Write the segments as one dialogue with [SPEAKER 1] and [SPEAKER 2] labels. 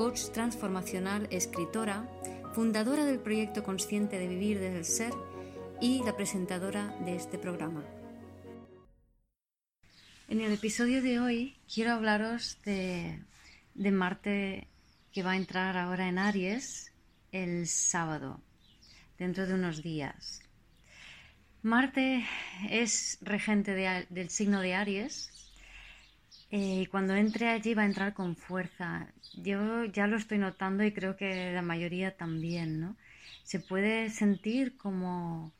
[SPEAKER 1] coach transformacional, escritora, fundadora del proyecto Consciente de Vivir desde el Ser y la presentadora de este programa. En el episodio de hoy quiero hablaros de, Marte que va a entrar ahora en Aries el sábado, dentro de unos días. Marte es regente del signo de Aries y cuando entre allí va a entrar con fuerza. Yo ya lo estoy notando y creo que la mayoría también, ¿no? Se puede sentir como,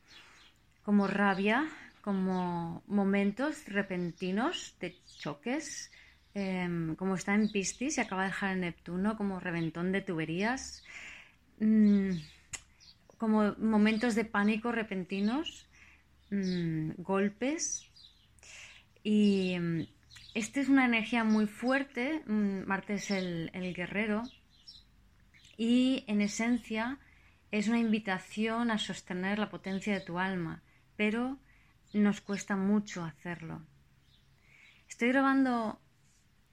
[SPEAKER 1] como rabia, como momentos repentinos de choques, em, como está en Piscis y acaba de dejar el Neptuno, como reventón de tuberías, mm, como momentos de pánico repentinos, mm, golpes y esta es una energía muy fuerte, mm, Marte es el, guerrero, y en esencia es una invitación a sostener la potencia de tu alma, pero nos cuesta mucho hacerlo. Estoy grabando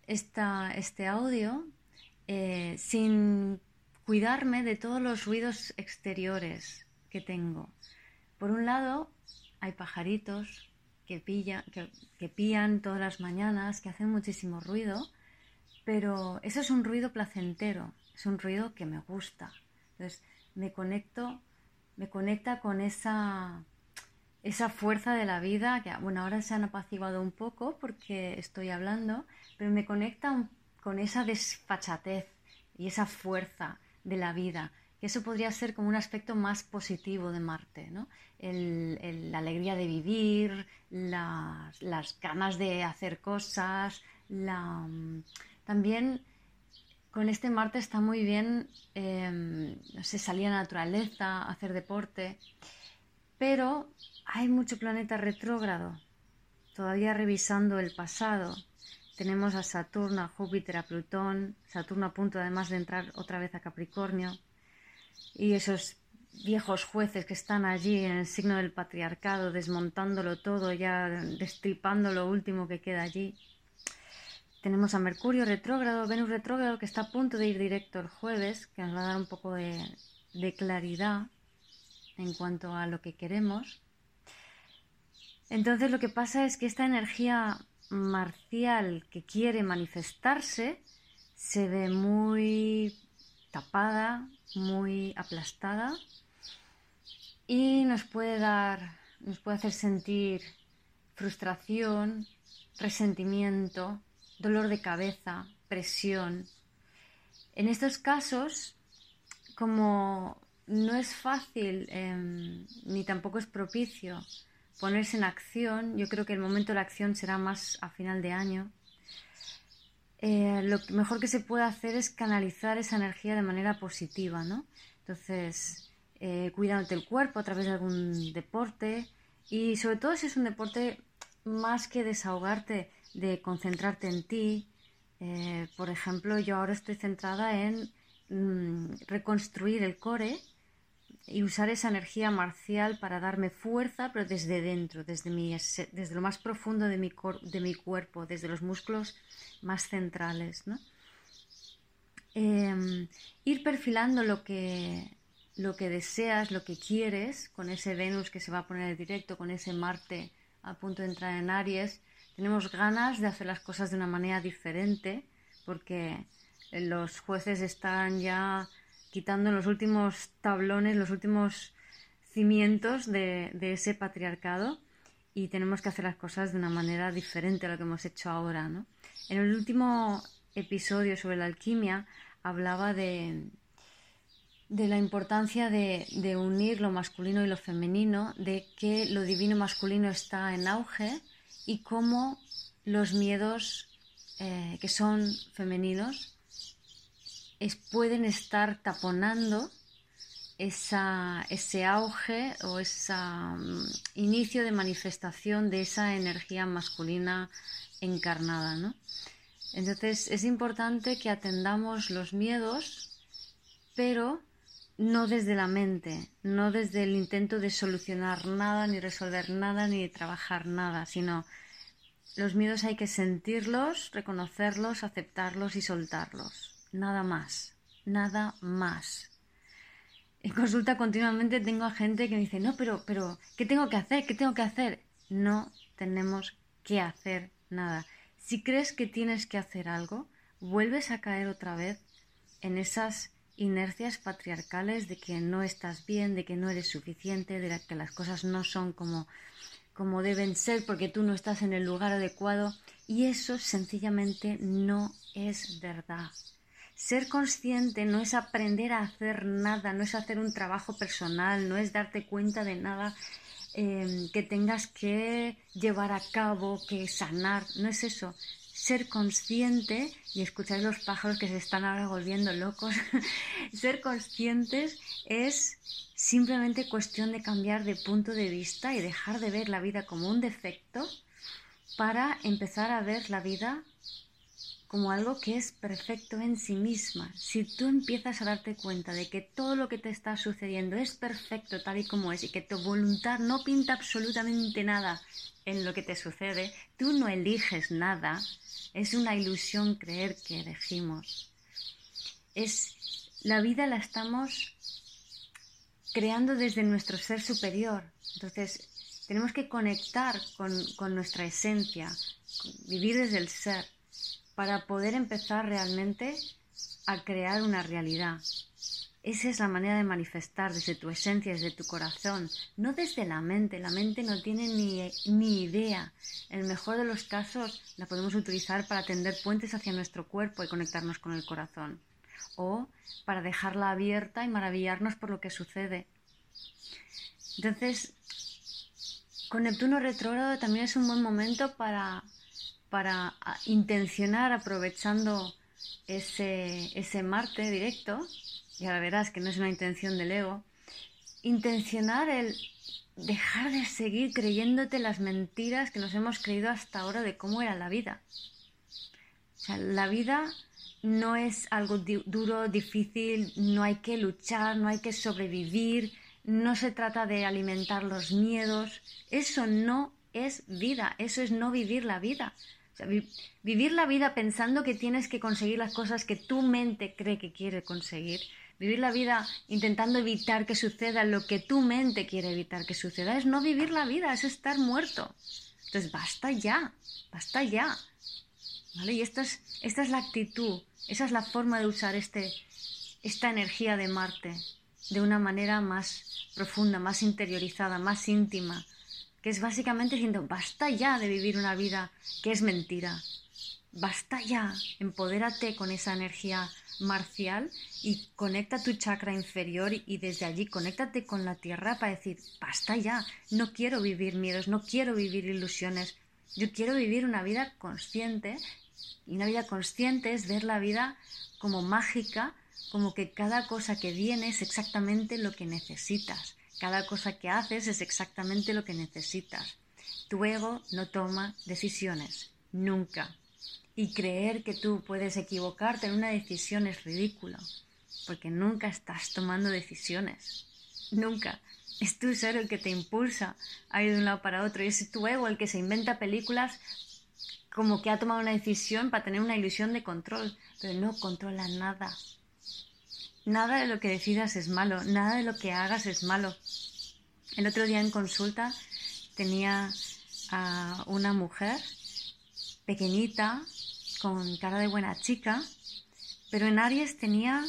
[SPEAKER 1] este audio eh, sin cuidarme de todos los ruidos exteriores que tengo. Por un lado, hay pajaritos, que, pilla, que, pían todas las mañanas, que hacen muchísimo ruido, pero eso es un ruido placentero, es un ruido que me gusta. Entonces me conecto, me conecta con esa, esa fuerza de la vida, que bueno, ahora se han apaciguado un poco porque estoy hablando, pero me conecta con esa desfachatez y esa fuerza de la vida que eso podría ser como un aspecto más positivo de Marte, ¿no? la alegría de vivir, las ganas de hacer cosas, también con este Marte está muy bien, em, no sé, salir a la naturaleza, hacer deporte, pero hay mucho planeta retrógrado, todavía revisando el pasado. Tenemos a Saturno, a Júpiter, a Plutón, Saturno a punto además de entrar otra vez a Capricornio y esos viejos jueces que están allí en el signo del patriarcado, desmontándolo todo, ya destripando lo último que queda allí. Tenemos a Mercurio retrógrado, Venus retrógrado, que está a punto de ir directo el jueves, que nos va a dar un poco de, de claridad en cuanto a lo que queremos. Entonces lo que pasa es que esta energía marcial que quiere manifestarse se ve muy tapada, muy aplastada y nos puede dar, nos puede hacer sentir frustración, resentimiento, dolor de cabeza, presión. En estos casos, como no es fácil em, ni tampoco es propicio ponerse en acción, yo creo que el momento de la acción será más a final de año, eh, lo mejor que se puede hacer es canalizar esa energía de manera positiva, ¿no? Entonces, eh, cuidándote el cuerpo a través de algún deporte y sobre todo si es un deporte más que desahogarte, de concentrarte en ti. Eh, por ejemplo, yo ahora estoy centrada en mm, reconstruir el core y usar esa energía marcial para darme fuerza, pero desde dentro, desde, mi, desde lo más profundo de mi, de mi cuerpo, desde los músculos más centrales. ¿no? Em, ir perfilando lo que, lo que deseas, lo que quieres, con ese Venus que se va a poner en directo, con ese Marte a punto de entrar en Aries. Tenemos ganas de hacer las cosas de una manera diferente porque los jueces están ya quitando los últimos tablones, los últimos cimientos de, ese patriarcado y tenemos que hacer las cosas de una manera diferente a lo que hemos hecho ahora. ¿no? En el último episodio sobre la alquimia hablaba de, de la importancia de, unir lo masculino y lo femenino, de que lo divino masculino está en auge y cómo los miedos eh, que son femeninos pueden estar taponando ese auge o ese mm, inicio de manifestación de esa energía masculina encarnada. ¿no? Entonces es importante que atendamos los miedos, pero no desde la mente, no desde el intento de solucionar nada, ni resolver nada, ni de trabajar nada, sino los miedos hay que sentirlos, reconocerlos, aceptarlos y soltarlos. Nada más, nada más. En consulta continuamente tengo a gente que me dice, no, pero, pero, ¿qué tengo que hacer? ¿Qué tengo que hacer? No tenemos que hacer nada. Si crees que tienes que hacer algo, vuelves a caer otra vez en esas inercias patriarcales de que no estás bien, de que no eres suficiente, de que las cosas no son como, como deben ser porque tú no estás en el lugar adecuado. Y eso sencillamente no es verdad. Ser consciente no es aprender a hacer nada, no es hacer un trabajo personal, no es darte cuenta de nada em, que tengas que llevar a cabo, que sanar, no es eso. Ser consciente, y escuchar los pájaros que se están ahora volviendo locos, ser conscientes es simplemente cuestión de cambiar de punto de vista y dejar de ver la vida como un defecto para empezar a ver la vida como algo que es perfecto en sí misma. Si tú empiezas a darte cuenta de que todo lo que te está sucediendo es perfecto tal y como es y que tu voluntad no pinta absolutamente nada en lo que te sucede, tú no eliges nada. Es una ilusión creer que elegimos. Es la vida la estamos creando desde nuestro ser superior. Entonces, tenemos que conectar con, con nuestra esencia, vivir desde el ser para poder empezar realmente a crear una realidad. Esa es la manera de manifestar desde tu esencia, desde tu corazón, no desde la mente. La mente no tiene ni, ni, idea. En el mejor de los casos la podemos utilizar para tender puentes hacia nuestro cuerpo y conectarnos con el corazón. O para dejarla abierta y maravillarnos por lo que sucede. Entonces, con Neptuno retrógrado también es un buen momento para para intencionar aprovechando ese, ese Marte directo, y ahora verás que no es una intención del ego, intencionar el dejar de seguir creyéndote las mentiras que nos hemos creído hasta ahora de cómo era la vida. La vida no es algo duro, difícil, no hay que luchar, no hay que sobrevivir, no se trata de alimentar los miedos. Eso no es vida, eso es no vivir la vida vivir la vida pensando que tienes que conseguir las cosas que tu mente cree que quiere conseguir. Vivir la vida intentando evitar que suceda lo que tu mente quiere evitar que suceda es no vivir la vida, es estar muerto. Entonces, basta ya, basta ya. Y esta es, esta es la actitud, esa es la forma de usar este, esta energía de Marte de una manera más profunda, más interiorizada, más íntima, que es básicamente diciendo, basta ya de vivir una vida que es mentira, basta ya, empodérate con esa energía marcial y conecta tu chakra inferior y desde allí conéctate con la tierra para decir, basta ya, no quiero vivir miedos, no quiero vivir ilusiones, yo quiero vivir una vida consciente y una vida consciente es ver la vida como mágica, como que cada cosa que viene es exactamente lo que necesitas. Cada cosa que haces es exactamente lo que necesitas. Tu ego no toma decisiones, nunca. Y creer que tú puedes equivocarte en una decisión es ridículo, porque nunca estás tomando decisiones. Nunca. Es tu ser el que te impulsa a ir de un lado para otro y es tu ego el que se inventa películas como que ha tomado una decisión para tener una ilusión de control, pero no controla nada. Nada de lo que decidas es malo, nada de lo que hagas es malo. El otro día en consulta tenía a una mujer pequeñita, con cara de buena chica, pero en Aries tenía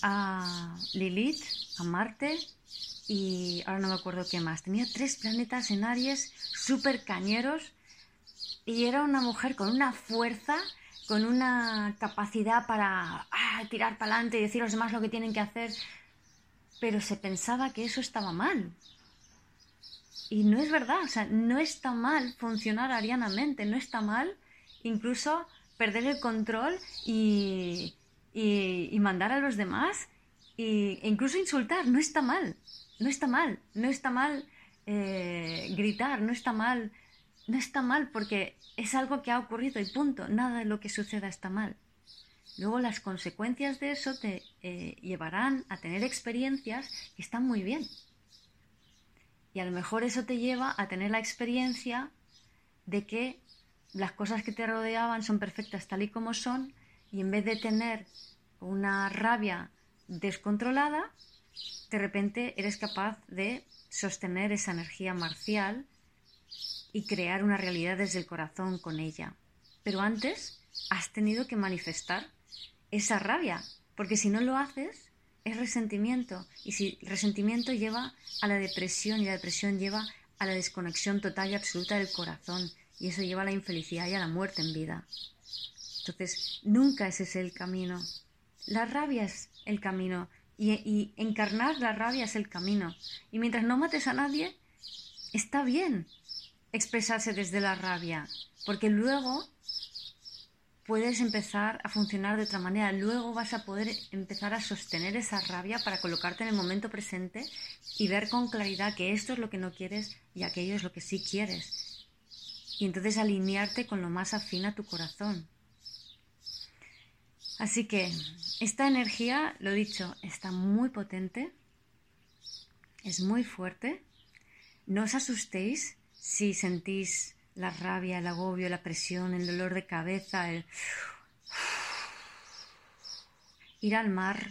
[SPEAKER 1] a Lilith, a Marte y ahora no me acuerdo qué más. Tenía tres planetas en Aries súper cañeros y era una mujer con una fuerza con una capacidad para ah, tirar para adelante y decir a los demás lo que tienen que hacer, pero se pensaba que eso estaba mal. Y no es verdad, o sea, no está mal funcionar arianamente, no está mal incluso perder el control y, y, mandar a los demás e incluso insultar. No está mal, no está mal, no está mal eh, gritar, no está mal, no está mal porque es algo que ha ocurrido y punto. Nada de lo que suceda está mal. Luego las consecuencias de eso te eh, llevarán a tener experiencias que están muy bien. Y a lo mejor eso te lleva a tener la experiencia de que las cosas que te rodeaban son perfectas tal y como son y en vez de tener una rabia descontrolada, de repente eres capaz de sostener esa energía marcial y crear una realidad desde el corazón con ella. Pero antes has tenido que manifestar esa rabia, porque si no lo haces es resentimiento y si el resentimiento lleva a la depresión y la depresión lleva a la desconexión total y absoluta del corazón y eso lleva a la infelicidad y a la muerte en vida. Entonces, nunca ese es el camino. La rabia es el camino y, encarnar la rabia es el camino. Y mientras no mates a nadie, está bien expresarse desde la rabia, porque luego puedes empezar a funcionar de otra manera. Luego vas a poder empezar a sostener esa rabia para colocarte en el momento presente y ver con claridad que esto es lo que no quieres y aquello es lo que sí quieres. Y entonces alinearte con lo más afín a tu corazón. Así que esta energía, lo dicho, está muy potente, es muy fuerte. No os asustéis si sentís la rabia, el agobio, la presión, el dolor de cabeza, el ir al mar,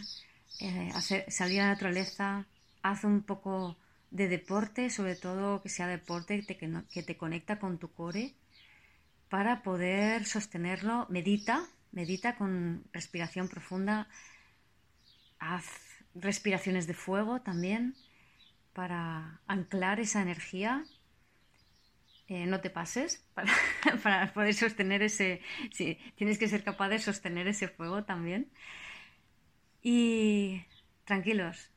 [SPEAKER 1] eh, salir a la naturaleza, haz un poco de deporte, sobre todo que sea deporte que que te conecta con tu core, para poder sostenerlo. Medita, medita con respiración profunda, haz respiraciones de fuego también para anclar esa energía eh, no te pases para, poder sostener ese, sí, tienes que ser capaz de sostener ese fuego también. Y tranquilos,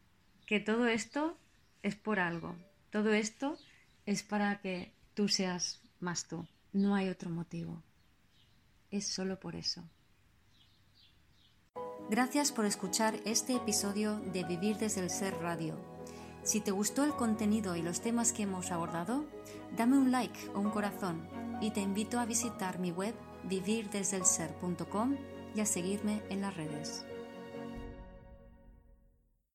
[SPEAKER 1] que todo esto es por algo, todo esto es para que tú seas más tú, no hay otro motivo, es solo por eso. Gracias por escuchar este episodio de Vivir desde el Ser Radio. Si te gustó el contenido y los temas que hemos abordado, dame un like o un corazón y te invito a visitar mi web vivirdesdelser.com y a seguirme en las redes.